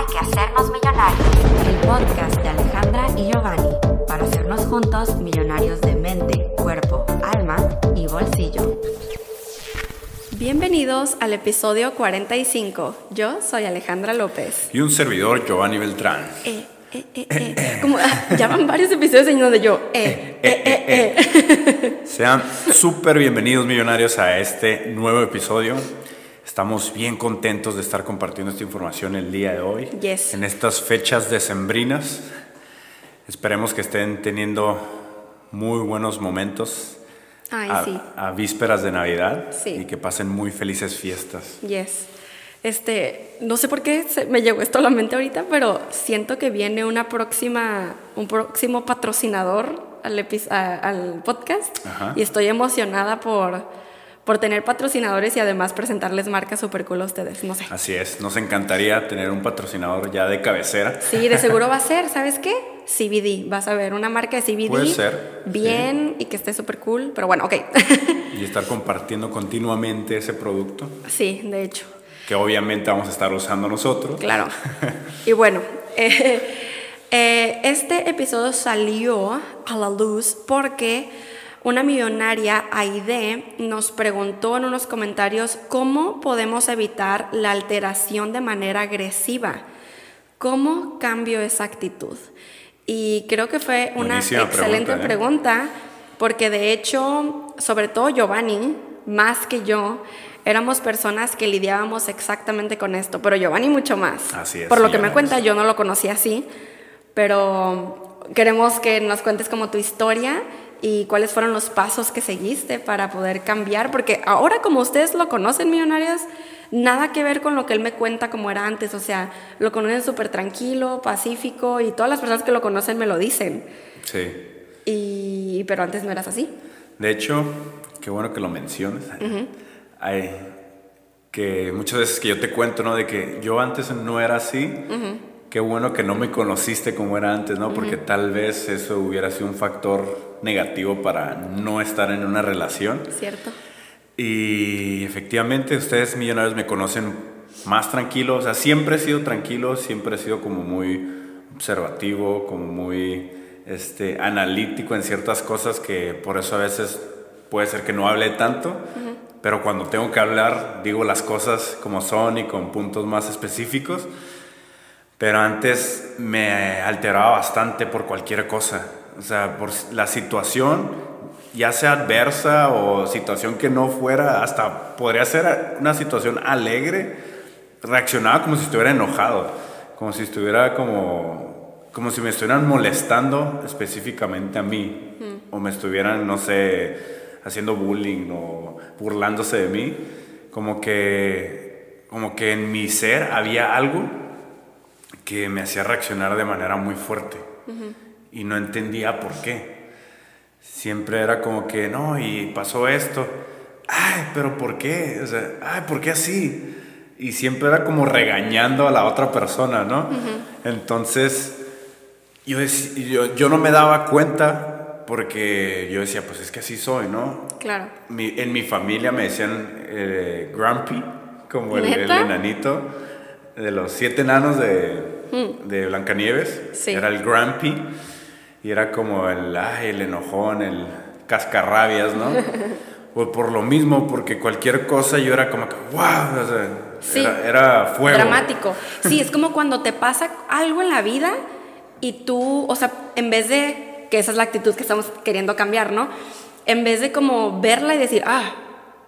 Hay que hacernos millonarios. El podcast de Alejandra y Giovanni para hacernos juntos millonarios de mente, cuerpo, alma y bolsillo. Bienvenidos al episodio 45. Yo soy Alejandra López. Y un servidor, Giovanni Beltrán. Eh, eh, eh, eh. Como, ah, ya van varios episodios en donde yo, eh, eh, eh, eh. Sean súper bienvenidos, millonarios, a este nuevo episodio. Estamos bien contentos de estar compartiendo esta información el día de hoy. Yes. En estas fechas decembrinas. Esperemos que estén teniendo muy buenos momentos Ay, a, sí. a vísperas de Navidad Sí. y que pasen muy felices fiestas. Yes. Este, no sé por qué se me llegó esto a la mente ahorita, pero siento que viene una próxima, un próximo patrocinador al, a- al podcast Ajá. y estoy emocionada por, por tener patrocinadores y además presentarles marcas super cool a ustedes. No sé. Así es, nos encantaría tener un patrocinador ya de cabecera. Sí, de seguro va a ser, ¿sabes qué? CBD. Vas a ver una marca de CBD. Puede ser, Bien y que esté súper cool. Pero bueno, ok. y estar compartiendo continuamente ese producto sí, de hecho. que obviamente vamos a estar usando nosotros. Claro. Y bueno, eh, eh, este episodio salió a la luz porque una millonaria, Aide, nos preguntó en unos comentarios cómo podemos evitar la alteración de manera agresiva. ¿Cómo cambio esa actitud? Y creo que fue una Buenísima excelente pregunta, ¿eh? pregunta, porque de hecho, sobre todo Giovanni, más que yo, éramos personas que lidiábamos exactamente con esto, pero Giovanni mucho más. Así es, Por lo que me cuenta, yo no lo conocía así, pero queremos que nos cuentes como tu historia y cuáles fueron los pasos que seguiste para poder cambiar, porque ahora como ustedes lo conocen, millonarios, nada que ver con lo que él me cuenta como era antes, o sea, lo conocen súper tranquilo, pacífico y todas las personas que lo conocen me lo dicen. Sí. Y, pero antes no eras así. De hecho, qué bueno que lo mencionas. Hay que muchas veces que yo te cuento, ¿no? De que yo antes no era así. Qué bueno que no me conociste como era antes, ¿no? Porque tal vez eso hubiera sido un factor negativo para no estar en una relación. ¿Cierto? Y efectivamente, ustedes millonarios me conocen más tranquilo. O sea, siempre he sido tranquilo, siempre he sido como muy observativo, como muy este, analítico en ciertas cosas que por eso a veces puede ser que no hable tanto. Pero cuando tengo que hablar, digo las cosas como son y con puntos más específicos. Pero antes me alteraba bastante por cualquier cosa. O sea, por la situación, ya sea adversa o situación que no fuera, hasta podría ser una situación alegre, reaccionaba como si estuviera enojado, como si estuviera como, como si me estuvieran molestando específicamente a mí, o me estuvieran, no sé, haciendo bullying o burlándose de mí, como que, como que en mi ser había algo que me hacía reaccionar de manera muy fuerte y no entendía por qué. Siempre era como que, no, y pasó esto, ay, pero ¿por qué? O sea, ay, ¿por qué así? Y siempre era como regañando a la otra persona, ¿no? Entonces, yo, yo, yo no me daba cuenta porque yo decía, pues es que así soy, ¿no? Claro. Mi- en mi familia me decían eh, Grumpy, como el, enanito de los siete enanos de, de Blancanieves. Mm. Sí. Era el Grumpy y era como el, ay, el enojón, el cascarrabias, ¿no? pues por lo mismo, porque cualquier cosa yo era como que, wow, o sea, Sí. era, era fuego. Dramático. Sí, es como cuando te pasa algo en la vida y tú, o sea, en vez de, que esa es la actitud que estamos queriendo cambiar, ¿no? En vez de como verla y decir, ah,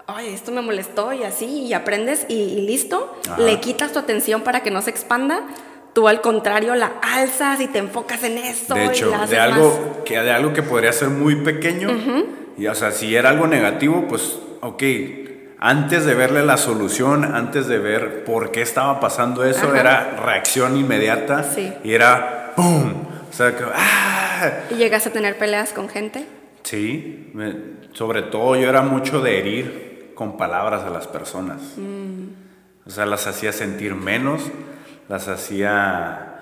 ay, esto me molestó y así, y aprendes y, y listo, Ajá. le quitas tu atención para que no se expanda, tú al contrario la alzas y te enfocas en eso. De y hecho, la haces de más- algo, que, de algo que podría ser muy pequeño, y o sea, si era algo negativo, pues, ok, antes de verle la solución, antes de ver por qué estaba pasando eso, Ajá. era reacción inmediata, Sí. y era ¡pum! O sea, que, ¡ah! ¿Y llegas a tener peleas con gente? Sí, me- sobre todo yo era mucho de herir con palabras a las personas. O sea, las hacía sentir menos, las hacía,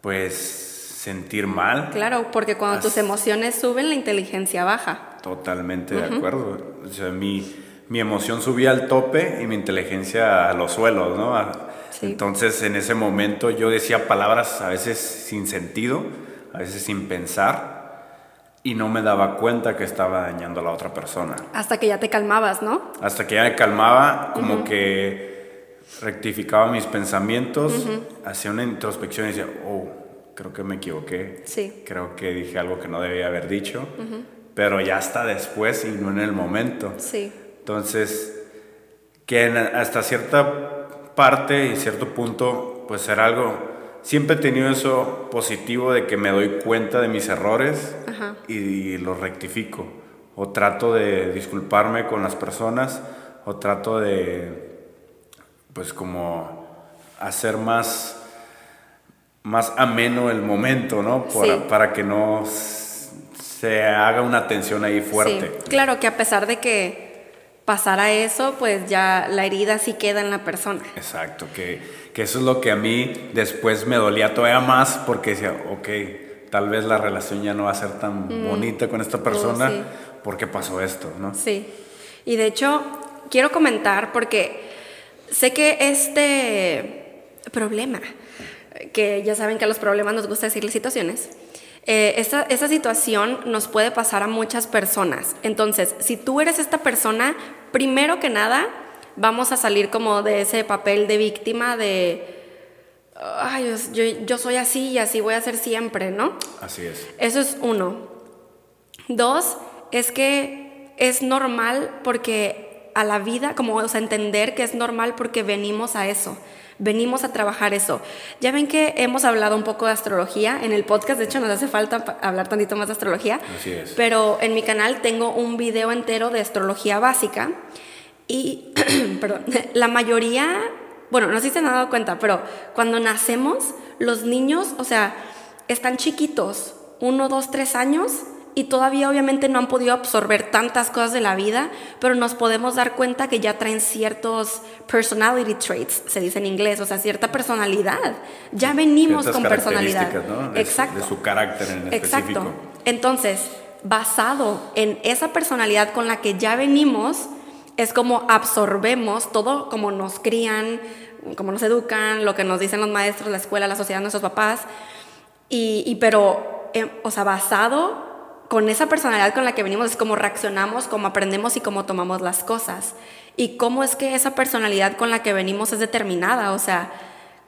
pues, sentir mal. Claro, porque cuando tus emociones suben, la inteligencia baja. Totalmente de acuerdo. O sea, mi, mi emoción subía al tope y mi inteligencia a los suelos, ¿no? Sí. Entonces en ese momento yo decía palabras a veces sin sentido, a veces sin pensar y no me daba cuenta que estaba dañando a la otra persona. Hasta que ya te calmabas, ¿no? Hasta que ya me calmaba, como que rectificaba mis pensamientos, hacía una introspección y decía, oh, creo que me equivoqué. Sí. Creo que dije algo que no debía haber dicho, pero ya hasta después y no en el momento. Sí. Entonces, que en- hasta cierta parte y cierto punto, pues era algo. Siempre he tenido eso positivo de que me doy cuenta de mis errores Ajá. y, los rectifico. O trato de disculparme con las personas, o trato de, pues como hacer más, más ameno el momento, ¿no? Para, Sí. para que no se haga una tensión ahí fuerte. Sí. Claro que a pesar de que pasara eso, pues ya la herida sí queda en la persona. Exacto, que, que eso es lo que a mí después me dolía todavía más porque decía, ok, tal vez la relación ya no va a ser tan bonita con esta persona Mm. sí. porque pasó esto, ¿no? Sí. Y de hecho, quiero comentar porque sé que este problema, que ya saben que a los problemas nos gusta decirle situaciones, eh, esta, esta situación nos puede pasar a muchas personas. Entonces, si tú eres esta persona, primero que nada, vamos a salir como de ese papel de víctima de, ay, yo, yo soy así y así voy a ser siempre, ¿no? Así es. Eso es uno. Dos, es que es normal porque a la vida, como o sea, entender que es normal porque venimos a eso, venimos a trabajar eso. Ya ven que hemos hablado un poco de astrología en el podcast, de hecho nos hace falta hablar tantito más de astrología, Así es. pero en mi canal tengo un video entero de astrología básica y, perdón, la mayoría, bueno, no sé si se han dado cuenta, pero cuando nacemos, los niños, o sea, están chiquitos, uno, dos, tres años, y todavía obviamente no han podido absorber tantas cosas de la vida, pero nos podemos dar cuenta que ya traen ciertos personality traits, se dice en inglés, o sea, cierta personalidad. Ya venimos Ciertas con personalidad. ¿no? De su- Exacto. de su carácter en específico. Exacto. Entonces, basado en esa personalidad con la que ya venimos, es como absorbemos todo como nos crían, como nos educan, lo que nos dicen los maestros, la escuela, la sociedad, nuestros papás. Y, y pero, eh, o sea, basado con esa personalidad con la que venimos, es como reaccionamos, cómo aprendemos y cómo tomamos las cosas. Y cómo es que esa personalidad con la que venimos es determinada, o sea,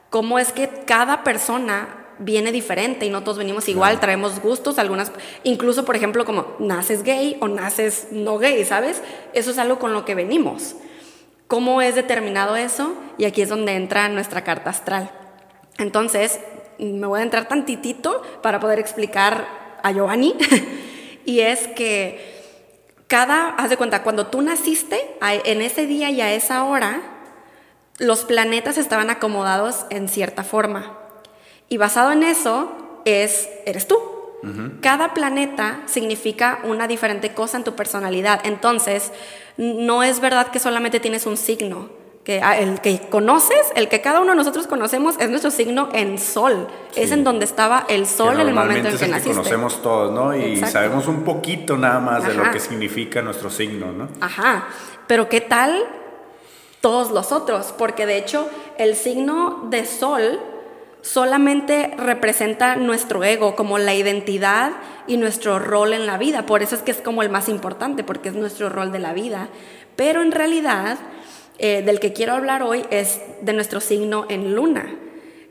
cómo es que cada persona viene diferente y no todos venimos igual, traemos gustos, algunas, incluso por ejemplo como naces gay o naces no gay, ¿sabes? Eso es algo con lo que venimos. ¿Cómo es determinado eso? Y aquí es donde entra nuestra carta astral. Entonces, me voy a entrar tantitito para poder explicar a Giovanni. y es que cada, haz de cuenta, cuando tú naciste, en ese día y a esa hora, los planetas estaban acomodados en cierta forma. Y basado en eso, es, eres tú. Cada planeta significa una diferente cosa en tu personalidad. Entonces, no es verdad que solamente tienes un signo. Que ah, el que conoces, el que cada uno de nosotros conocemos, es nuestro signo en sol. Es en donde estaba el Que sol en el momento en es que el que naciste. conocemos todos, ¿no? Y Exacto. sabemos un poquito nada más de lo que significa nuestro signo, ¿no? Ajá, pero ¿qué tal todos los otros? Porque de hecho el signo de sol solamente representa nuestro ego, como la identidad y nuestro rol en la vida. Por eso es que es como el más importante, porque es nuestro rol de la vida. Pero en realidad, eh, del que quiero hablar hoy es de nuestro signo en luna.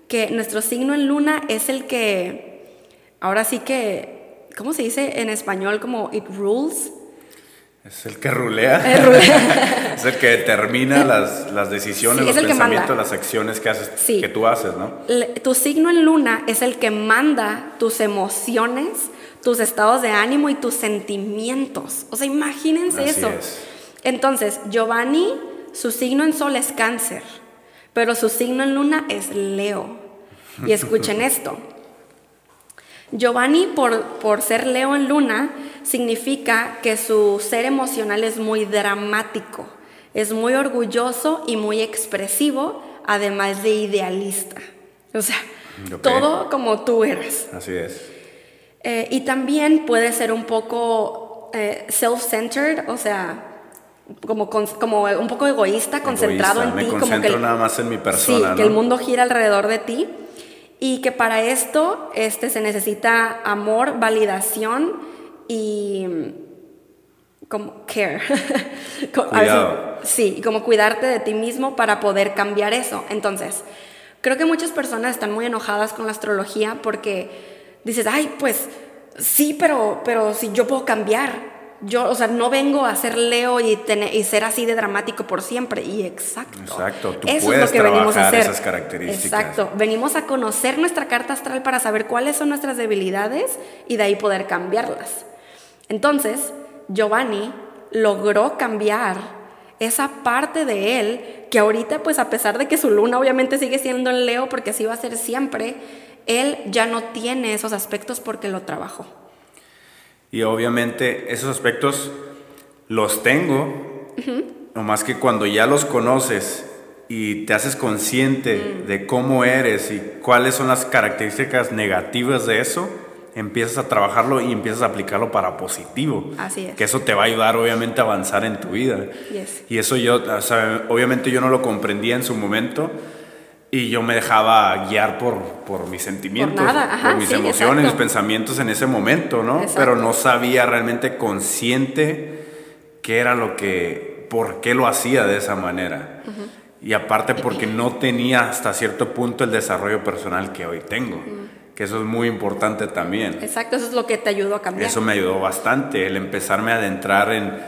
Que nuestro signo en luna es el que, ahora sí que, ¿cómo se dice en español? Como it rules. Es el que rulea. Rulea. es el que determina las, las decisiones, Sí, los el pensamientos, las acciones que haces, Sí. que tú haces, ¿no? Le- Tu signo en luna es el que manda tus emociones, tus estados de ánimo y tus sentimientos. O sea, imagínense Así eso. es. Entonces, Giovanni, su signo en sol es cáncer, pero su signo en luna es Leo. Y escuchen esto. Giovanni, por, por ser Leo en luna, significa que su ser emocional es muy dramático, es muy orgulloso y muy expresivo, además de idealista. O sea, todo como tú eres. Así es. Eh, y también puede ser un poco eh, self-centered, o sea, como, como un poco egoísta, concentrado en me ti. Concentro como que el, nada más en mi persona. Sí, que el mundo gira alrededor de ti y que para esto este, se necesita amor, validación y como care. Cuidado. sí, como cuidarte de ti mismo para poder cambiar eso. Entonces, creo que muchas personas están muy enojadas con la astrología porque dices, ay, pues sí, pero, pero si yo puedo cambiar. Yo, o sea, no vengo a ser Leo y, tener, y ser así de dramático por siempre. Y exacto. Exacto, tú Eso puedes es lo que venimos a hacer. esas características. Exacto. Venimos a conocer nuestra carta astral para saber cuáles son nuestras debilidades y de ahí poder cambiarlas. Entonces, Giovanni logró cambiar esa parte de él que ahorita, pues a pesar de que su luna obviamente sigue siendo en Leo, porque así va a ser siempre, él ya no tiene esos aspectos porque lo trabajó. Y obviamente esos aspectos los tengo, nomás que cuando ya los conoces y te haces consciente Mm. de cómo eres y cuáles son las características negativas de eso, empiezas a trabajarlo y empiezas a aplicarlo para positivo. Así es. Que eso te va a ayudar obviamente a avanzar en tu vida. Yes. Y eso yo, o sea, obviamente yo no lo comprendía en su momento y yo me dejaba guiar por, por mis sentimientos, Por nada, ajá, mis sí, emociones, mis exacto. pensamientos en ese momento, ¿no? Exacto. Pero no sabía realmente consciente qué era lo que, por qué lo hacía de esa manera. Y aparte porque no tenía hasta cierto punto el desarrollo personal que hoy tengo, que eso es muy importante también. Exacto, eso es lo que te ayudó a cambiar. Eso me ayudó bastante, el empezarme a adentrar en,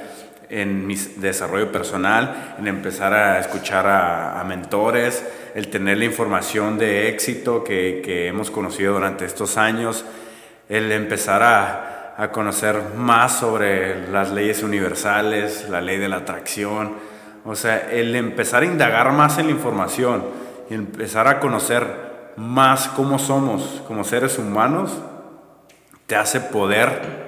en mi desarrollo personal, en empezar a escuchar a, a mentores, el tener la información de éxito que, que hemos conocido durante estos años, el empezar a, a conocer más sobre las leyes universales, la ley de la atracción, o sea, el empezar a indagar más en la información empezar a conocer más cómo somos como seres humanos, te hace poder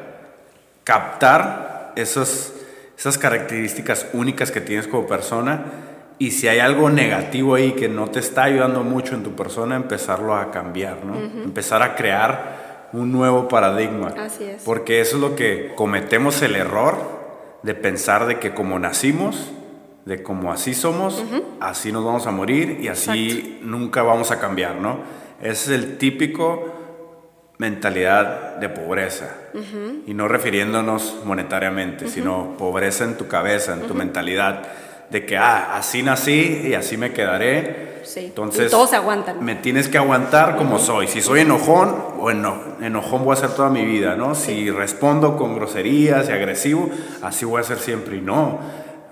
captar esas, esas características únicas que tienes como persona y si hay algo negativo ahí que no te está ayudando mucho en tu persona, empezarlo a cambiar, ¿no? Empezar a crear un nuevo paradigma. Así es. Porque eso es lo que cometemos el error de pensar de que como nacimos, de como así somos, así nos vamos a morir y así nunca vamos a cambiar, ¿no? Ese es el típico mentalidad de pobreza. Y no refiriéndonos monetariamente, sino pobreza en tu cabeza, en tu mentalidad. De que, ah, así nací y así me quedaré. Sí. Entonces, Y todos se aguantan. Me tienes que aguantar como soy. Si soy enojón, bueno, enojón voy a ser toda mi vida, ¿no? Si respondo con groserías y agresivo, así voy a ser siempre. Y no,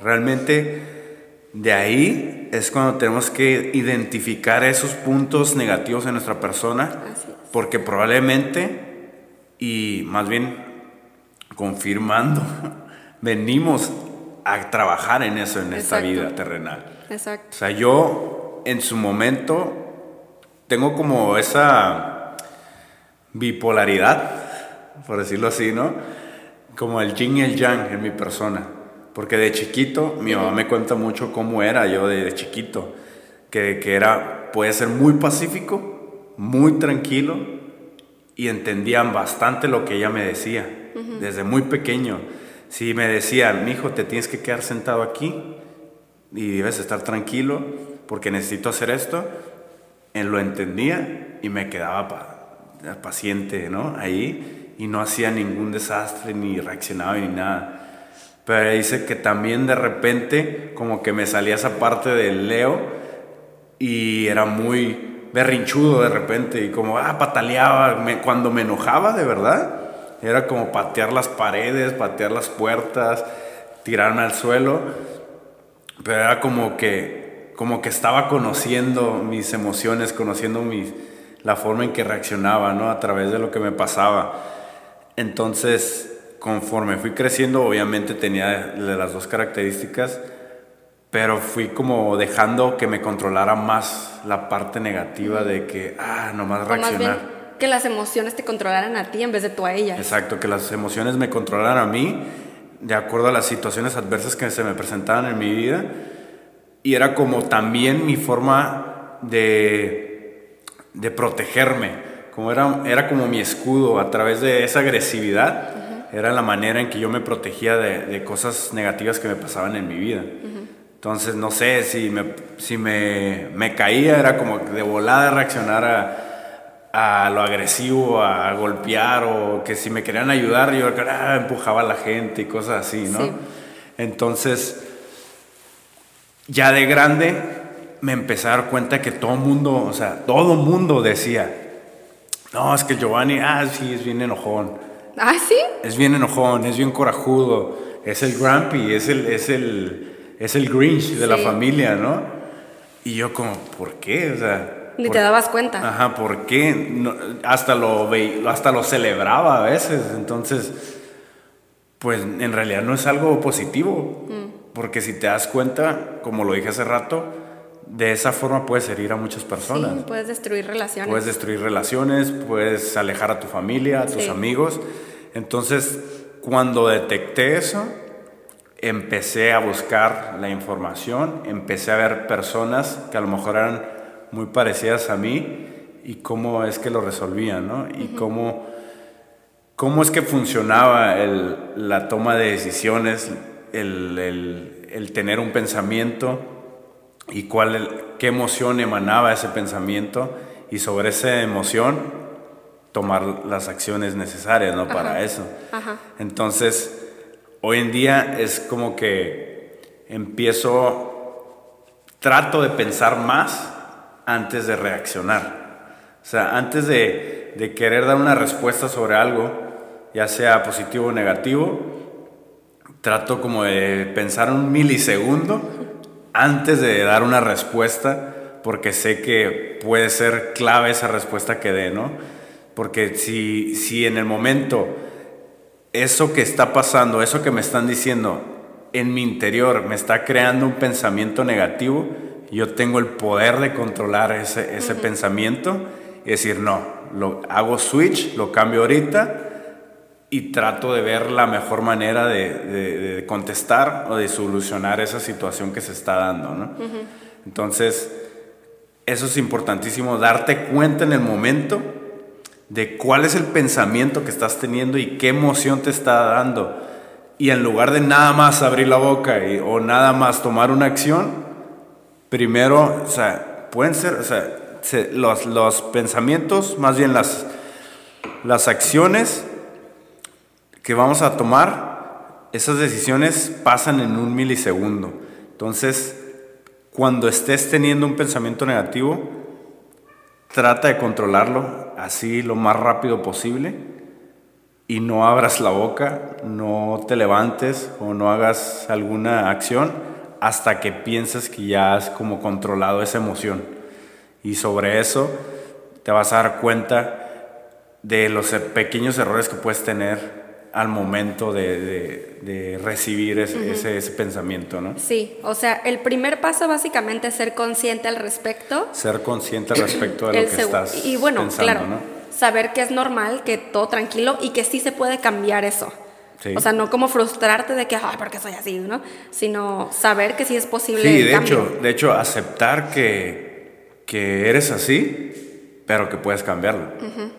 realmente de ahí es cuando tenemos que identificar esos puntos negativos en nuestra persona, porque probablemente, y más bien confirmando, venimos a trabajar en eso en esta Exacto. vida terrenal. Exacto. O sea, yo en su momento tengo como esa bipolaridad, por decirlo así, ¿no? Como el yin y el yang en mi persona. Porque de chiquito, mi mamá me cuenta mucho cómo era yo de, de chiquito. Que, que era, puede ser muy pacífico, muy tranquilo y entendían bastante lo que ella me decía. Desde muy pequeño. Si me decía, mi hijo, te tienes que quedar sentado aquí y debes estar tranquilo porque necesito hacer esto, él lo entendía y me quedaba pa- paciente, ¿no? Ahí y no hacía ningún desastre ni reaccionaba ni nada. Pero dice que también de repente como que me salía esa parte del Leo y era muy berrinchudo de repente y como ah pataleaba cuando me enojaba de verdad era como patear las paredes patear las puertas tirarme al suelo pero era como que como que estaba conociendo mis emociones conociendo mis la forma en que reaccionaba no a través de lo que me pasaba. Entonces conforme fui creciendo obviamente tenía las dos características pero fui como dejando que me controlara más la parte negativa de que, ah, nomás O más bien reaccionar. que las emociones te controlaran a ti en vez de tú a ellas. Exacto, que las emociones me controlaran a mí de acuerdo a las situaciones adversas que se me presentaban en mi vida. Y era como también mi forma de, de protegerme, como era, era como mi escudo a través de esa agresividad. Era la manera en que yo me protegía de, de cosas negativas que me pasaban en mi vida. Entonces, no sé, si me, si me, me caía, era como de volada reaccionar a, a, lo agresivo, a golpear, o que si me querían ayudar, yo ah, empujaba a la gente y cosas así, ¿no? Sí. Entonces, ya de grande, me empecé a dar cuenta que todo mundo, o sea, todo mundo decía, no, es que Giovanni, ah, sí, es bien enojón. Ah, sí. Es bien enojón, es bien corajudo, es el grumpy, es el, es el, es el Grinch de la familia, ¿no? Y yo como, ¿por qué? O sea... Ni ¿por- te dabas cuenta. Ajá, ¿por qué? No, hasta, lo ve, hasta lo celebraba a veces, entonces, pues en realidad no es algo positivo, porque si te das cuenta, como lo dije hace rato, de esa forma puedes herir a muchas personas. Sí, puedes destruir relaciones. Puedes destruir relaciones, puedes alejar a tu familia, a tus Sí. amigos. Entonces, cuando detecté eso, empecé a buscar la información, empecé a ver personas que a lo mejor eran muy parecidas a mí y cómo es que lo resolvían, ¿no? Y cómo, cómo es que funcionaba el- la toma de decisiones, el, el- el tener un pensamiento y cuál, el- qué emoción emanaba ese pensamiento y sobre esa emoción tomar las acciones necesarias ¿no? para Ajá. eso. Ajá. Entonces, hoy en día es como que empiezo, trato de pensar más antes de reaccionar. O sea, antes de, de querer dar una respuesta sobre algo, ya sea positivo o negativo, trato como de pensar un milisegundo antes de dar una respuesta, porque sé que puede ser clave esa respuesta que dé, ¿no? Porque si, si en el momento eso que está pasando, eso que me están diciendo en mi interior me está creando un pensamiento negativo, yo tengo el poder de controlar ese, ese pensamiento y decir, no, lo hago switch, lo cambio ahorita y trato de ver la mejor manera de, de- de contestar o de solucionar esa situación que se está dando, ¿no? Entonces, eso es importantísimo, darte cuenta en el momento de cuál es el pensamiento que estás teniendo y qué emoción te está dando. Y en lugar de nada más abrir la boca y- o nada más tomar una acción, primero, o sea, pueden ser, o sea, se- los, los pensamientos, más bien las, las acciones que vamos a tomar, esas decisiones pasan en un milisegundo. Entonces, cuando estés teniendo un pensamiento negativo, trata de controlarlo así lo más rápido posible y no abras la boca, no te levantes o no hagas alguna acción hasta que pienses que ya has como controlado esa emoción. Y sobre eso te vas a dar cuenta de los pequeños errores que puedes tener al momento de, de- de recibir ese, ese- ese pensamiento, ¿no? Sí, o sea, el primer paso básicamente es ser consciente al respecto. Ser consciente respecto de lo que estás y bueno, pensando, claro, ¿no? saber que es normal, que todo tranquilo y que sí se puede cambiar eso. Sí. O sea, no como frustrarte de que, ay, ¿por qué soy así? ¿no? Sino saber que sí es posible Sí, de cambio. hecho, de hecho, aceptar que, que eres así, pero que puedes cambiarlo.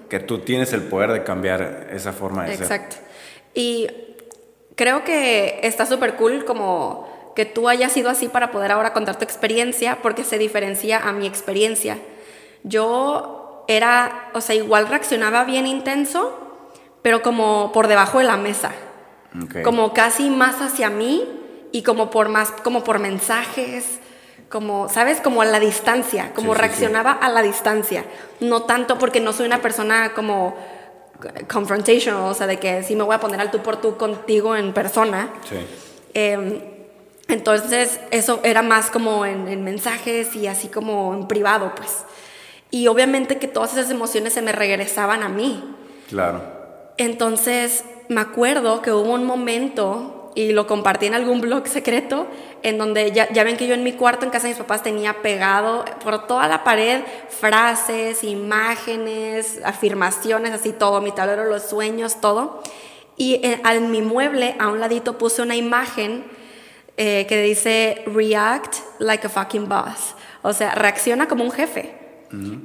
Que tú tienes el poder de cambiar esa forma de ser. Exacto. Y creo que está súper cool como que tú hayas sido así para poder ahora contar tu experiencia, porque se diferencia a mi experiencia. Yo era, o sea, igual reaccionaba bien intenso, pero como por debajo de la mesa. Ok. Como casi más hacia mí y como por más, como por mensajes, como, ¿sabes? Como a la distancia, como Sí, sí, sí. reaccionaba a la distancia. No tanto porque no soy una persona como confrontational, o sea, de que sí me voy a poner al tú por tú contigo en persona. Sí. Eh, entonces, eso era más como en, en mensajes y así como en privado, pues. Y obviamente que todas esas emociones se me regresaban a mí. Claro. Entonces, me acuerdo que hubo un momento, y lo compartí en algún blog secreto, en donde ya, ya ven que yo en mi cuarto en casa de mis papás tenía pegado por toda la pared frases, imágenes, afirmaciones, así todo, mi tablero, los sueños, todo. Y en, en mi mueble, a un ladito, puse una imagen eh, que dice, react like a fucking boss. O sea, reacciona como un jefe.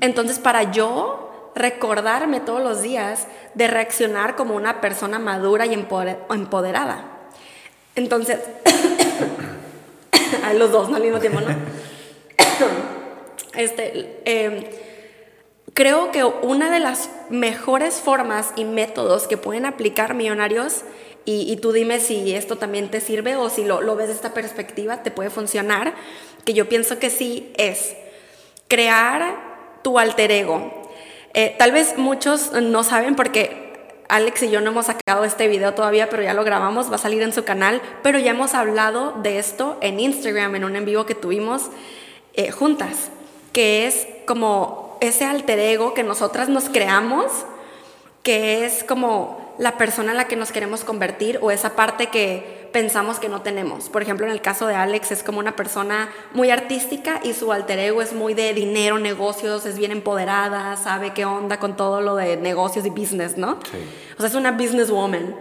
Entonces, para yo recordarme todos los días de reaccionar como una persona madura y empoderada. Entonces, los dos, ¿no? Al mismo tiempo, ¿no? este, em, creo que una de las mejores formas y métodos que pueden aplicar millonarios, y, tú dime si esto también te sirve o si lo, lo ves de esta perspectiva, te puede funcionar, que yo pienso que sí, es crear tu alter ego. Eh, tal vez muchos no saben porque Alex y yo no hemos sacado este video todavía, pero ya lo grabamos, va a salir en su canal, pero ya hemos hablado de esto en Instagram, en un en vivo que tuvimos eh, juntas, que es como ese alter ego que nosotras nos creamos, que es como la persona en la que nos queremos convertir o esa parte que pensamos que no tenemos. Por ejemplo, en el caso de Alex es como una persona muy artística y su alter ego es muy de dinero, negocios, es bien empoderada, sabe qué onda con todo lo de negocios y business, ¿no? Sí. O sea, es una businesswoman.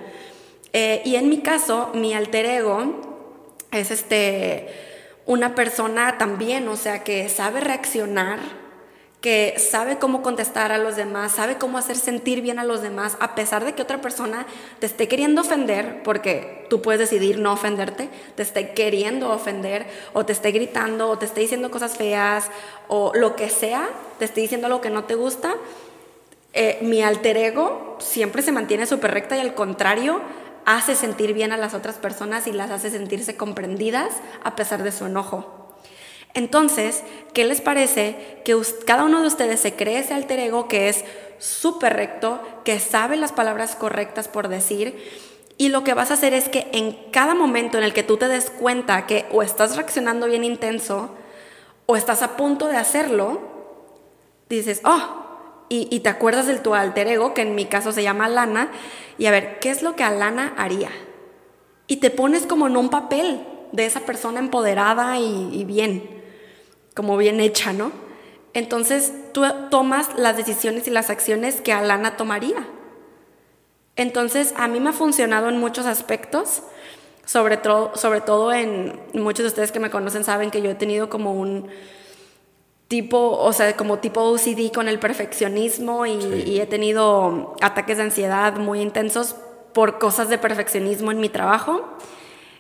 Eh, y en mi caso, mi alter ego es este, una persona también, o sea, que sabe reaccionar que sabe cómo contestar a los demás, sabe cómo hacer sentir bien a los demás, a pesar de que otra persona te esté queriendo ofender, porque tú puedes decidir no ofenderte, te esté queriendo ofender, o te esté gritando, o te esté diciendo cosas feas, o lo que sea, te esté diciendo lo que no te gusta. Eh, mi alter ego siempre se mantiene súper recta y al contrario, hace sentir bien a las otras personas y las hace sentirse comprendidas a pesar de su enojo. Entonces, ¿qué les parece que cada uno de ustedes se cree ese alter ego que es súper recto, que sabe las palabras correctas por decir? Y lo que vas a hacer es que en cada momento en el que tú te des cuenta que o estás reaccionando bien intenso o estás a punto de hacerlo, dices, oh, y, te acuerdas del tu alter ego, que en mi caso se llama Lana, y a ver, ¿qué es lo que Alana haría? Y te pones como en un papel de esa persona empoderada y bien como bien hecha, ¿no? Entonces tú tomas las decisiones y las acciones que Alana tomaría. Entonces a mí me ha funcionado en muchos aspectos, sobre, todo, sobre todo en muchos de ustedes que me conocen saben que yo he tenido como un tipo, o sea, como tipo OCD con el perfeccionismo y, he tenido ataques de ansiedad muy intensos por cosas de perfeccionismo en mi trabajo.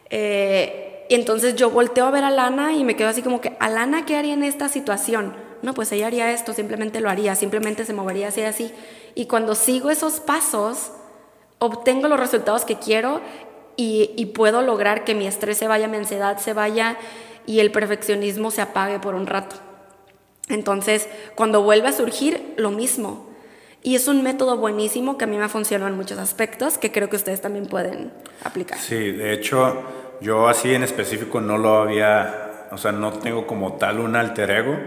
Eh, y entonces yo volteo a ver a Lana y me quedo así como que, ¿Alana qué haría en esta situación? No, pues ella haría esto, simplemente lo haría, simplemente se movería así así. Y cuando sigo esos pasos, obtengo los resultados que quiero y, y puedo lograr que mi estrés se vaya, mi ansiedad se vaya y el perfeccionismo se apague por un rato. Entonces, cuando vuelve a surgir, lo mismo. Y es un método buenísimo que a mí me ha funcionado en muchos aspectos que creo que ustedes también pueden aplicar. Sí, de hecho, yo así en específico no lo había, o sea, no tengo como tal un alter ego,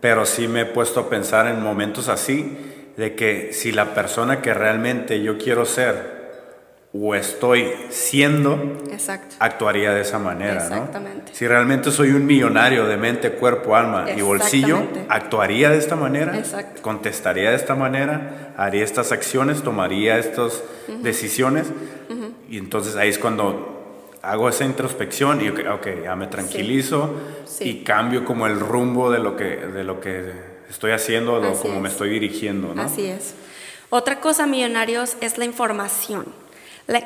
pero sí me he puesto a pensar en momentos así de que si la persona que realmente yo quiero ser o estoy siendo, actuaría de esa manera, Exactamente. Si realmente soy un millonario de mente, cuerpo, alma y bolsillo, actuaría de esta manera, contestaría de esta manera, haría estas acciones, tomaría estas decisiones. Y entonces ahí es cuando hago esa introspección y ok, ya me tranquilizo y cambio como el rumbo de lo que, de lo que estoy haciendo, de como me estoy dirigiendo. ¿no? Así es. Otra cosa, millonarios, es la información.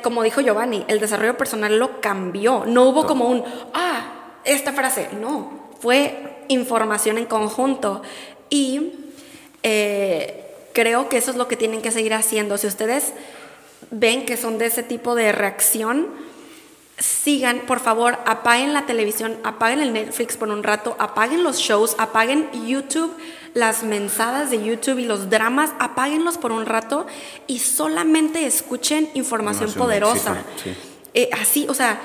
como dijo Giovanni, el desarrollo personal lo cambió. No hubo como un, ah, esta frase. No, fue información en conjunto. Y eh, creo que eso es lo que tienen que seguir haciendo. Si ustedes ven que son de ese tipo de reacción, sigan, por favor, apaguen la televisión, apaguen el Netflix por un rato, apaguen los shows, apaguen YouTube, las mensadas de YouTube y los dramas, apáguenlos por un rato y solamente escuchen información, poderosa. Eh, así, o sea,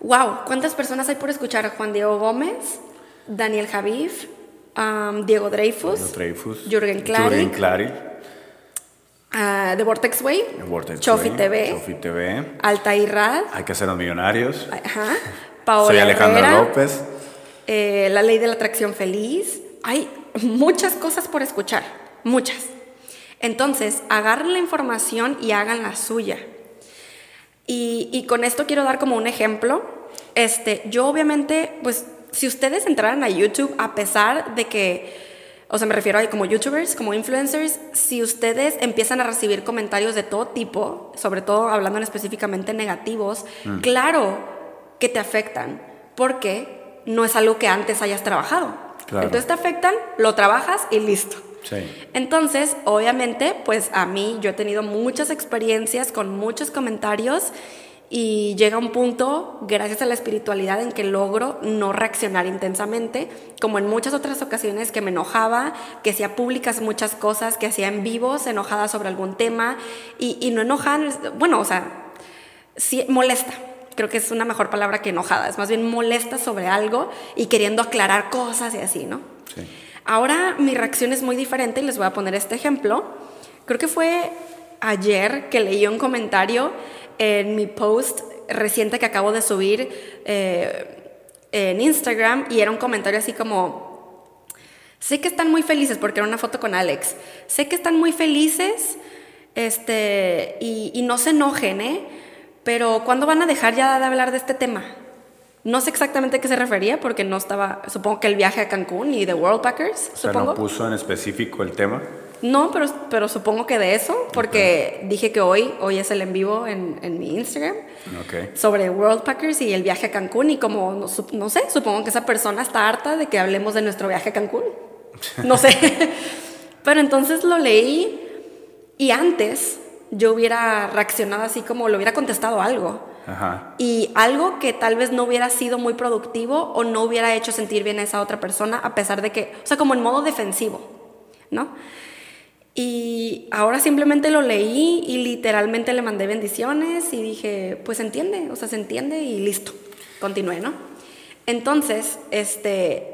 wow, ¿cuántas personas hay por escuchar? Juan Diego Gómez, Daniel Javif, Diego Dreyfus, Jürgen Clary Uh, The Vortex Way, Chofi TV, Chofi TV, Altair Rad, Hay que ser los millonarios. Ajá. Paola Soy Alejandra López. Eh, la ley de la atracción feliz. Hay muchas cosas por escuchar, muchas. Entonces, agarren la información y hagan la suya. Y, y con esto quiero dar como un ejemplo. Este, yo obviamente, pues, si ustedes entraran a YouTube, a pesar de que o sea, me refiero a como youtubers, como influencers, si ustedes empiezan a recibir comentarios de todo tipo, sobre todo hablando específicamente negativos, Mm. claro que te afectan, porque no es algo que antes hayas trabajado. Claro. Entonces te afectan, lo trabajas y listo. Sí. Entonces, obviamente, pues a mí yo he tenido muchas experiencias con muchos comentarios y llega un punto, gracias a la espiritualidad, en que logro no reaccionar intensamente, como en muchas otras ocasiones que me enojaba, que hacía públicas muchas cosas, que hacía en vivos, enojada sobre algún tema, y, y no enojada, bueno, o sea, sí, molesta. Creo que es una mejor palabra que enojada, es más bien molesta sobre algo y queriendo aclarar cosas y así, ¿no? Sí. Ahora mi reacción es muy diferente y les voy a poner este ejemplo. Creo que fue ayer que leí un comentario en mi post reciente que acabo de subir eh, en Instagram y era un comentario así como, sé que están muy felices, porque era una foto con Alex, sé que están muy felices este, y, y no se enojen, ¿eh? Pero ¿cuándo van a dejar ya de hablar de este tema? No sé exactamente a qué se refería porque no estaba, supongo que el viaje a Cancún y de World Packers, O sea, supongo. no puso en específico el tema. No, pero, pero supongo que de eso, porque dije que hoy, hoy es el en vivo en, en mi Instagram sobre World Packers y el viaje a Cancún y como, no, no sé, supongo que esa persona está harta de que hablemos de nuestro viaje a Cancún. No sé. pero entonces lo leí y antes yo hubiera reaccionado así como le hubiera contestado algo. Ajá. Y algo que tal vez no hubiera sido muy productivo o no hubiera hecho sentir bien a esa otra persona, a pesar de que, o sea, como en modo defensivo, ¿no? Y ahora simplemente lo leí y literalmente le mandé bendiciones y dije, pues entiende, o sea, se entiende y listo, continué, ¿no? Entonces, este,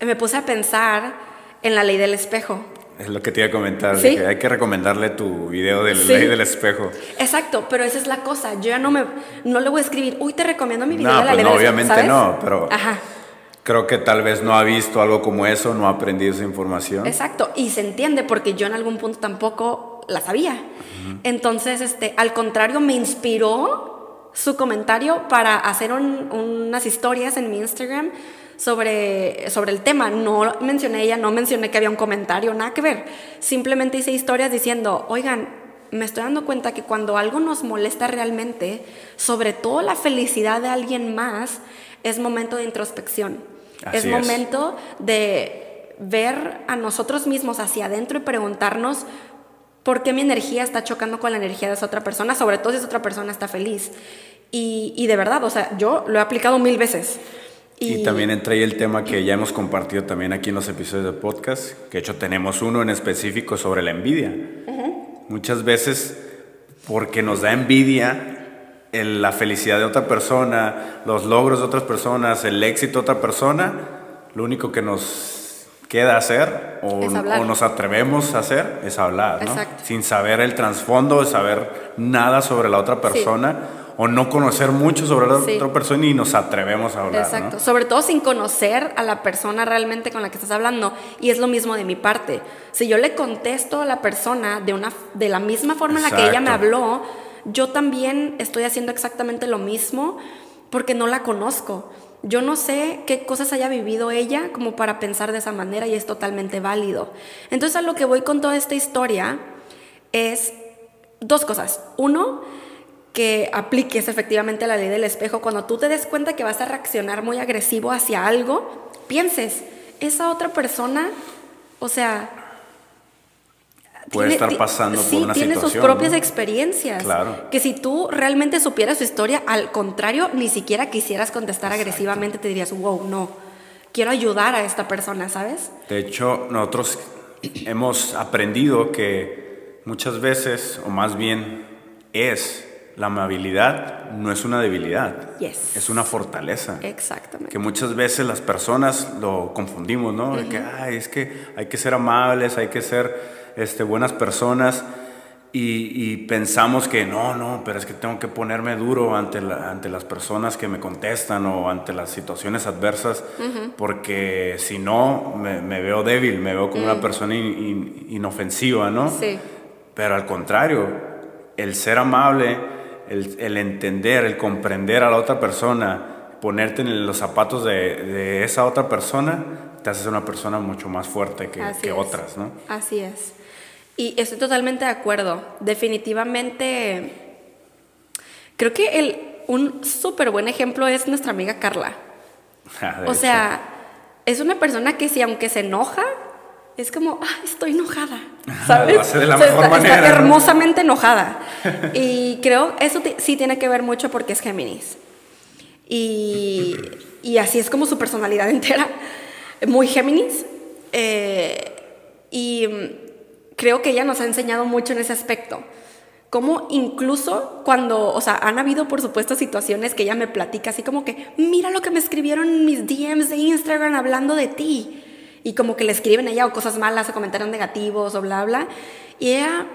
me puse a pensar en la ley del espejo. Es lo que te iba a comentar. Sí. que hay que recomendarle tu video de la Sí. ley del espejo. Exacto, pero esa es la cosa. Yo ya no me, no le voy a escribir, uy, te recomiendo mi video No, de la pues ley no, del espejo", obviamente ¿sabes? no, pero- Ajá. Creo que tal vez no ha visto algo como eso, no ha aprendido esa información. Exacto, y se entiende porque yo en algún punto tampoco la sabía. Entonces, este, al contrario, me inspiró su comentario para hacer un- unas historias en mi Instagram sobre, sobre el tema. No mencioné ella, no mencioné que había un comentario, nada que ver. Simplemente hice historias diciendo, oigan, me estoy dando cuenta que cuando algo nos molesta realmente, sobre todo la felicidad de alguien más, es momento de introspección. Así es es. momento de ver a nosotros mismos hacia adentro y preguntarnos por qué mi energía está chocando con la energía de esa otra persona, sobre todo si esa otra persona está feliz. Y, y de verdad, o sea, yo lo he aplicado mil veces. Y, también entra ahí el tema que ya hemos compartido también aquí en los episodios de podcast, que de hecho tenemos uno en específico sobre la envidia. Muchas veces porque nos da envidia el- la felicidad de otra persona, los logros de otras personas, el éxito de otra persona, lo único que nos queda hacer o, o nos atrevemos a hacer es hablar, ¿no? Sin saber el trasfondo, saber nada sobre la otra persona o no conocer mucho sobre la Sí. otra persona y nos atrevemos a hablar, Exacto, ¿no? sobre todo sin conocer a la persona realmente con la que estás hablando. Y es lo mismo de mi parte. Si yo le contesto a la persona de, una, de la misma forma en la que ella me habló, yo también estoy haciendo exactamente lo mismo porque no la conozco. Yo no sé qué cosas haya vivido ella como para pensar de esa manera y es totalmente válido. Entonces a lo que voy con toda esta historia es dos cosas. Uno, que apliques efectivamente la ley del espejo. Cuando tú te des cuenta que vas a reaccionar muy agresivo hacia algo, pienses, esa otra persona, o sea... Puede estar ti- pasando por sí, una tiene sus situación, propias ¿no? experiencias. Claro. Que si tú realmente supieras su historia, al contrario, ni siquiera quisieras contestar agresivamente, te dirías, wow, no, quiero ayudar a esta persona, ¿sabes? De hecho, nosotros hemos aprendido que muchas veces, o más bien es, la amabilidad no es una debilidad, Yes. es una fortaleza. Exactamente. Que muchas veces las personas lo confundimos, ¿no? De que, "Ay, es que hay que ser amables, hay que ser este, buenas personas. Y, y pensamos que no, no, pero es que tengo que ponerme duro ante, la- ante las personas que me contestan o ante las situaciones adversas, porque si no, me, me veo débil, me veo como una persona in- in- inofensiva, ¿no? Sí. Pero al contrario, el ser amable, el, el entender, el comprender a la otra persona, ponerte en los zapatos de, de esa otra persona, te haces una persona mucho más fuerte que, otras, ¿no? Así es. Y estoy totalmente de acuerdo. Definitivamente, creo que el, un súper buen ejemplo es nuestra amiga Carla. De O hecho. sea, es una persona que si aunque se enoja, es como, ah, estoy enojada, ¿sabes? Lo hace de la O sea, mejor está, está manera, ¿no? hermosamente enojada. Y creo eso sí tiene que ver mucho porque es Géminis. Y, y así es como su personalidad entera, muy Géminis. Eh, y creo que ella nos ha enseñado mucho en ese aspecto. Como incluso cuando, o sea, han habido por supuesto situaciones que ella me platica así como que, mira lo que me escribieron mis DMs de Instagram hablando de ti. Y como que le escriben a ella o cosas malas o comentarios negativos o bla, bla. Y ella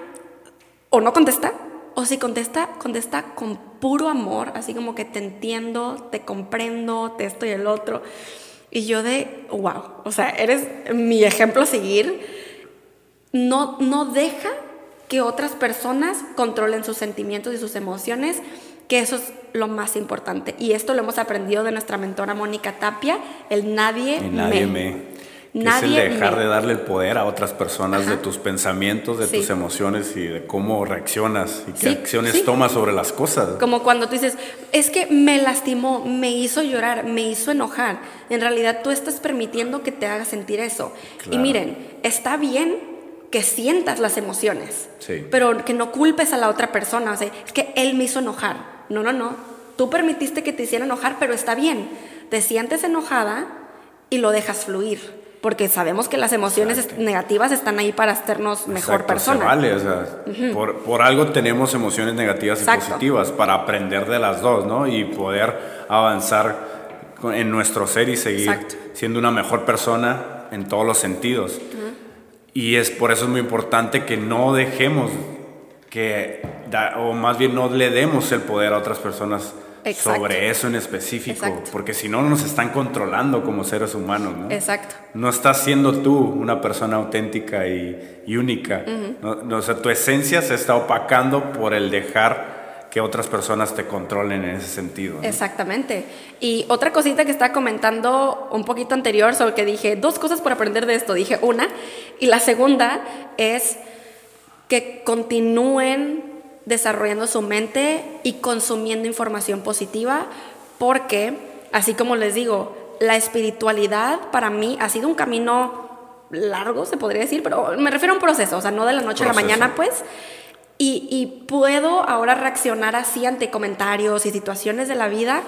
o no contesta, o si contesta, contesta con puro amor, así como que te entiendo, te comprendo, te esto y el otro. Y yo de, wow, o sea, eres mi ejemplo a seguir. No, no deja que otras personas controlen sus sentimientos y sus emociones, que eso es lo más importante. Y esto lo hemos aprendido de nuestra mentora Mónica Tapia, el nadie, Y nadie me. me. Nadie es el dejar me. de darle el poder a otras personas de tus pensamientos, de Sí. tus emociones y de cómo reaccionas y qué Sí, acciones sí. tomas sobre las cosas. Como cuando tú dices, es que me lastimó, me hizo llorar, me hizo enojar. En realidad tú estás permitiendo que te haga sentir eso. Y miren, está bien que sientas las emociones, Sí. pero que no culpes a la otra persona. O sea, es que él me hizo enojar. No, no, no. Tú permitiste que te hiciera enojar, pero está bien. Te sientes enojada y lo dejas fluir. Porque sabemos que las emociones negativas están ahí para hacernos mejor Exacto, persona. Se vale, o sea, por, por algo tenemos emociones negativas Exacto. y positivas para aprender de las dos, ¿no? Y poder avanzar en nuestro ser y seguir siendo una mejor persona en todos los sentidos. Y es por eso es muy importante que no dejemos que, da- o más bien no le demos el poder a otras personas Exacto. sobre eso en específico, Exacto. porque si no nos están controlando como seres humanos, ¿no? Exacto. No estás siendo tú una persona auténtica y, y única. no, no, o sea, tu esencia se está opacando por el dejar que otras personas te controlen en ese sentido. ¿no? Exactamente. Y otra cosita que estaba comentando un poquito anterior, sobre que dije dos cosas por aprender de esto. Dije una, y la segunda es que continúen desarrollando su mente y consumiendo información positiva, porque, así como les digo, la espiritualidad para mí ha sido un camino largo, se podría decir, pero me refiero a un proceso, o sea, no de la noche a la mañana, pues. Y, y puedo ahora reaccionar así ante comentarios y situaciones de la vida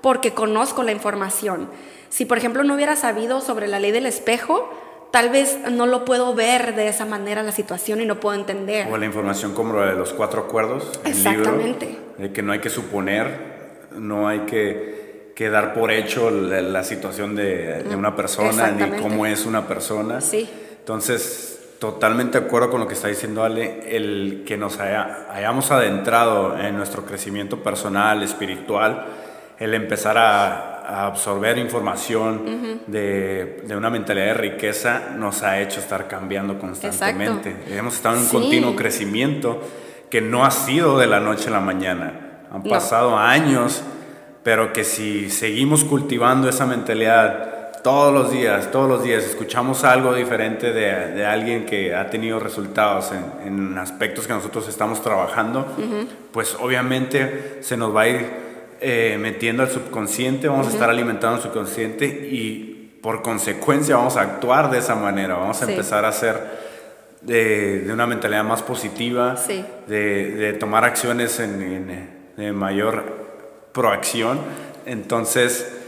porque conozco la información. Si, por ejemplo, no hubiera sabido sobre la ley del espejo, tal vez no lo puedo ver de esa manera la situación y no puedo entender. O la información como la de los cuatro acuerdos, el Exactamente. libro, de que no hay que suponer, no hay que, que dar por hecho la, la situación de, de una persona ni cómo es una persona. Sí. Entonces, totalmente de acuerdo con lo que está diciendo Ale, el que nos haya- hayamos adentrado en nuestro crecimiento personal, espiritual, el empezar a, a absorber información de, de una mentalidad de riqueza nos ha hecho estar cambiando constantemente. Hemos estado en un Sí. continuo crecimiento que no ha sido de la noche a la mañana. Han No. pasado años, pero que si seguimos cultivando esa mentalidad todos los días, todos los días, escuchamos algo diferente de, de alguien que ha tenido resultados en, en aspectos que nosotros estamos trabajando, pues obviamente se nos va a ir eh, metiendo al subconsciente, vamos a estar alimentando el subconsciente y por consecuencia vamos a actuar de esa manera, vamos a Sí. empezar a hacer de, de una mentalidad más positiva, Sí. de, de tomar acciones en, en- de mayor proacción. Entonces,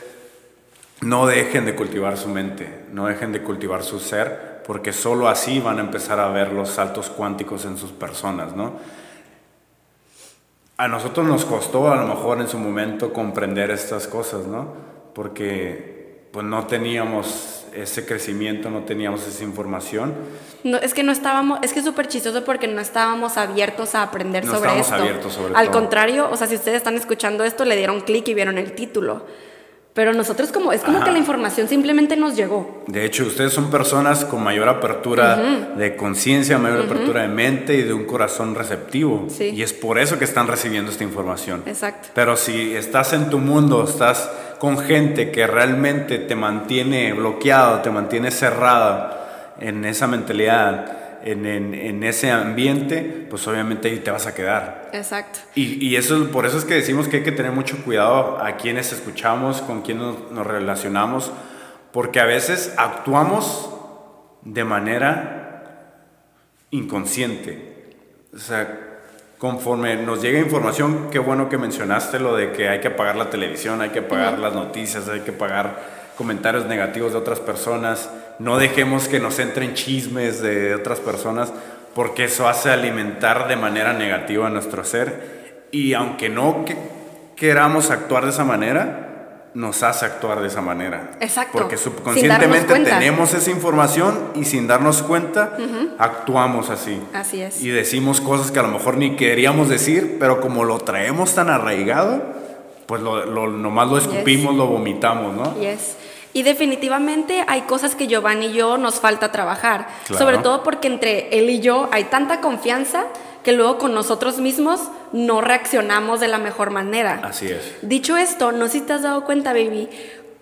no dejen de cultivar su mente, no dejen de cultivar su ser, porque solo así van a empezar a ver los saltos cuánticos en sus personas, ¿no? A nosotros nos costó a lo mejor en su momento comprender estas cosas, ¿no? Porque pues no teníamos ese crecimiento, no teníamos esa información. No, es que no estábamos, es que es súper chistoso porque no estábamos abiertos a aprender No sobre estábamos esto. abiertos sobre Al todo. contrario, o sea, si ustedes están escuchando esto, le dieron clic y vieron el título. Pero nosotros como, es como Ajá. que la información simplemente nos llegó. De hecho, ustedes son personas con mayor apertura de conciencia, mayor apertura de mente y de un corazón receptivo. Sí. Y es por eso que están recibiendo esta información. Exacto. Pero si estás en tu mundo, estás con gente que realmente te mantiene bloqueado, te mantiene cerrado en esa mentalidad, en, en, ese ambiente, pues obviamente ahí te vas a quedar. Exacto. Y, y, eso, por eso es que decimos que hay que tener mucho cuidado a quienes escuchamos, con quienes nos, relacionamos, porque a veces actuamos de manera inconsciente. O sea, conforme nos llega información, qué bueno que mencionaste lo de que hay que apagar la televisión, hay que apagar las noticias, hay que apagar comentarios negativos de otras personas, no dejemos que nos entren chismes de otras personas, porque eso hace alimentar de manera negativa nuestro ser. Y aunque no queramos actuar de esa manera, nos hace actuar de esa manera. Exacto. Porque subconscientemente tenemos esa información y sin darnos cuenta actuamos así. Así es. Y decimos cosas que a lo mejor ni queríamos decir, pero como lo traemos tan arraigado, pues lo, lo nomás lo escupimos, lo vomitamos, ¿no? Yes. Y definitivamente hay cosas que Giovanni y yo nos falta trabajar, sobre todo porque entre él y yo hay tanta confianza que luego con nosotros mismos no reaccionamos de la mejor manera. Así es. Dicho esto, no sé si te has dado cuenta, baby,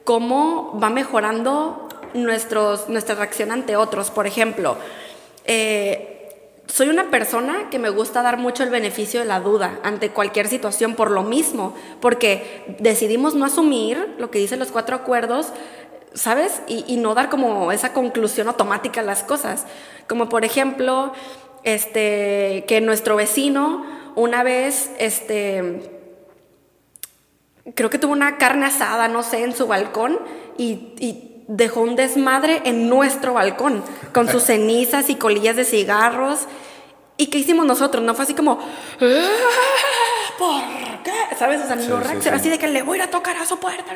cómo va mejorando nuestros, nuestra reacción ante otros. Por ejemplo, eh, soy una persona que me gusta dar mucho el beneficio de la duda ante cualquier situación por lo mismo, porque decidimos no asumir lo que dicen los cuatro acuerdos, ¿sabes? Y, no dar como esa conclusión automática a las cosas. Como por ejemplo, este, que nuestro vecino una vez, este, creo que tuvo una carne asada, no sé, en su balcón y, y dejó un desmadre en nuestro balcón, con sus cenizas y colillas de cigarros. ¿Y qué hicimos nosotros? No fue así como, ah, ¿por qué? ¿Sabes? O sea, no reaccionó así de que le voy a ir a tocar a su puerta.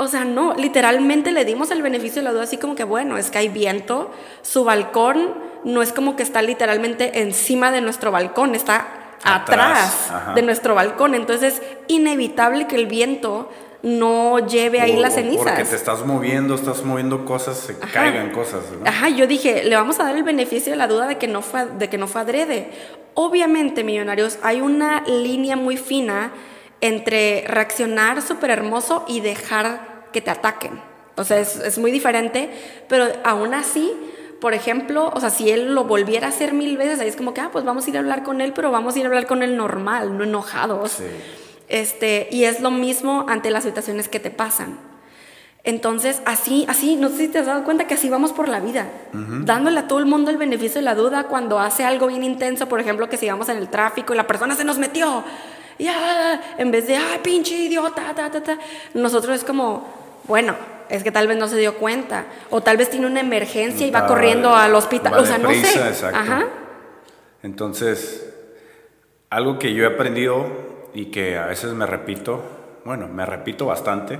O sea, no, literalmente le dimos el beneficio de la duda, así como que, bueno, es que hay viento, su balcón no es como que está literalmente encima de nuestro balcón, está atrás, de nuestro balcón. Entonces es inevitable que el viento no lleve ahí las cenizas. Porque te estás moviendo, estás moviendo cosas, se caigan cosas. Ajá, yo dije, le vamos a dar el beneficio de la duda de que no fue, de que no fue adrede. Obviamente, millonarios, hay una línea muy fina entre reaccionar súper hermoso y dejar que te ataquen. O sea, es, es muy diferente, pero aún así por ejemplo, o sea, si él lo volviera a hacer mil veces, ahí es como que, ah, pues vamos a ir a hablar con él, pero vamos a ir a hablar con él normal, no enojados. Sí. Este, y es lo mismo ante las situaciones que te pasan. Entonces, así, así, no sé si te has dado cuenta que así vamos por la vida, dándole a todo el mundo el beneficio de la duda cuando hace algo bien intenso, por ejemplo, que sigamos en el tráfico y la persona se nos metió, ya, en vez de, ay, pinche idiota, ta, ta, ta, nosotros es como, bueno, es que tal vez no se dio cuenta, o tal vez tiene una emergencia y va corriendo al hospital, o sea, no sé. Ajá. Entonces, algo que yo he aprendido y que a veces me repito, bueno, me repito bastante,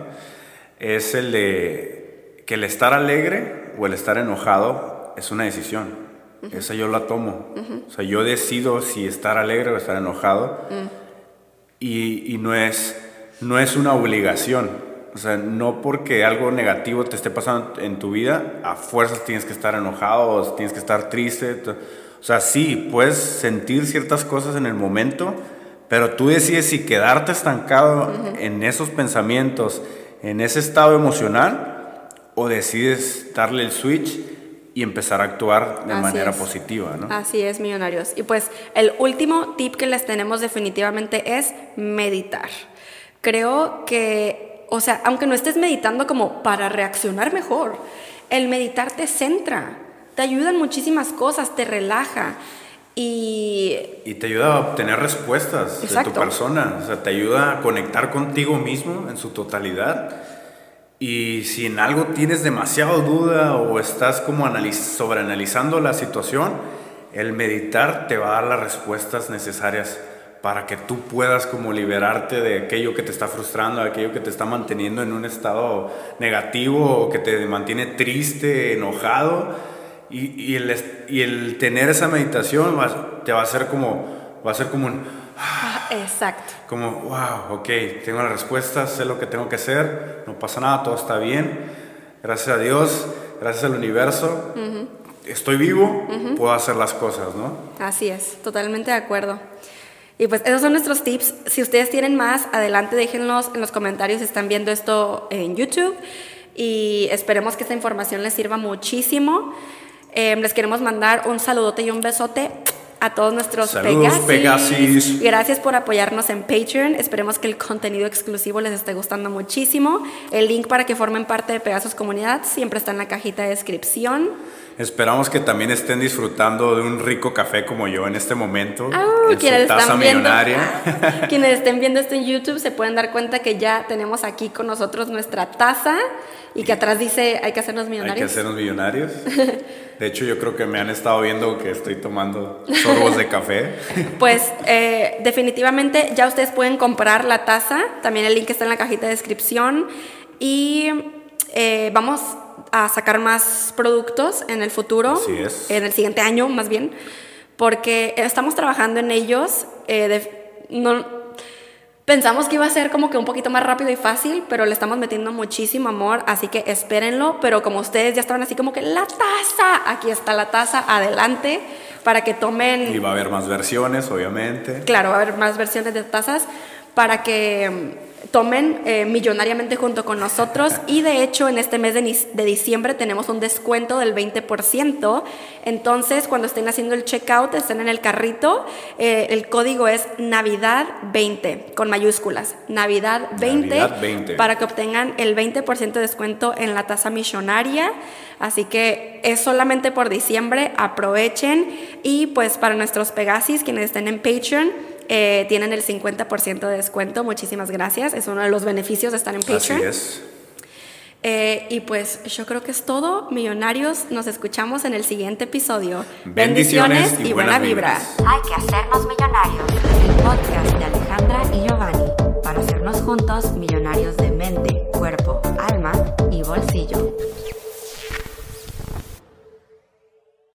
es el de que el estar alegre o el estar enojado es una decisión. Esa yo la tomo. O sea, yo decido si estar alegre o estar enojado. Mm. y, y, no, es, no es una obligación. O sea, no porque algo negativo te esté pasando en tu vida, a fuerzas tienes que estar enojado tienes que estar triste. O sea, sí, puedes sentir ciertas cosas en el momento, pero tú decides si quedarte estancado en esos pensamientos, en ese estado emocional, o decides darle el switch y empezar a actuar de manera positiva, ¿no? Así es, millonarios. Y pues el último tip que les tenemos definitivamente es meditar. Creo que, o sea, aunque no estés meditando como para reaccionar mejor, el meditar te centra, te ayuda en muchísimas cosas, te relaja. Y, y te ayuda a obtener respuestas de tu persona, o sea, te ayuda a conectar contigo mismo en su totalidad. Y si en algo tienes demasiado duda o estás como sobreanalizando la situación, el meditar te va a dar las respuestas necesarias para que tú puedas como liberarte de aquello que te está frustrando, de aquello que te está manteniendo en un estado negativo o que te mantiene triste, enojado y, el, y el tener esa meditación te va a hacer como, va a ser como un... Ah, exacto. Como, wow, ok, tengo la respuesta, sé lo que tengo que hacer, no pasa nada, todo está bien. Gracias a Dios, gracias al universo, estoy vivo, puedo hacer las cosas, ¿no? Así es, totalmente de acuerdo. Y pues esos son nuestros tips. Si ustedes tienen más, adelante déjenlos en los comentarios si están viendo esto en YouTube. Y esperemos que esta información les sirva muchísimo. Eh, les queremos mandar un saludote y un besote a todos nuestros Saludos, Pegasis. Pegasis. Gracias por apoyarnos en Patreon. Esperemos que el contenido exclusivo les esté gustando muchísimo. El link para que formen parte de Pegasus Comunidad siempre está en la cajita de descripción. Esperamos que también estén disfrutando de un rico café como yo en este momento. Ah, en su quienes taza están viendo, millonaria. quienes estén viendo esto en YouTube se pueden dar cuenta que ya tenemos aquí con nosotros nuestra taza y que atrás dice hay que hacernos Hay que millonarios. hacernos millonarios. De hecho, yo creo que me han estado viendo que estoy tomando sorbos de café. Pues eh, definitivamente ya ustedes pueden comprar la taza, también el link está en la cajita de descripción y eh, vamos a sacar más productos en el futuro, Así es. en el siguiente año más bien, porque estamos trabajando en ellos. eh, de- no, pensamos que iba a ser como que un poquito más rápido y fácil, pero le estamos metiendo muchísimo amor, así que espérenlo, pero como ustedes ya estaban así como que la taza, aquí está la taza, adelante, para que tomen... Y va a haber más versiones, obviamente. Claro, va a haber más versiones de tazas para que tomen eh, millonariamente junto con nosotros y de hecho en este mes de, de diciembre tenemos un descuento del 20%. Entonces cuando estén haciendo el checkout, estén en el carrito, eh, el código es Navidad 20 con mayúsculas. Navidad 20, Navidad 20. para que obtengan el 20% de descuento en la tasa millonaria. Así que es solamente por diciembre, aprovechen y pues para nuestros Pegasis, quienes estén en Patreon, eh, tienen el 50% de descuento. Muchísimas gracias. Es uno de los beneficios de estar en Patreon. Así eh, y pues yo creo que es todo. Millonarios, nos escuchamos en el siguiente episodio. Bendiciones, y, buena vibra. Hay que hacernos millonarios. El podcast de Alejandra y Giovanni. Para hacernos juntos millonarios de mente, cuerpo, alma y bolsillo.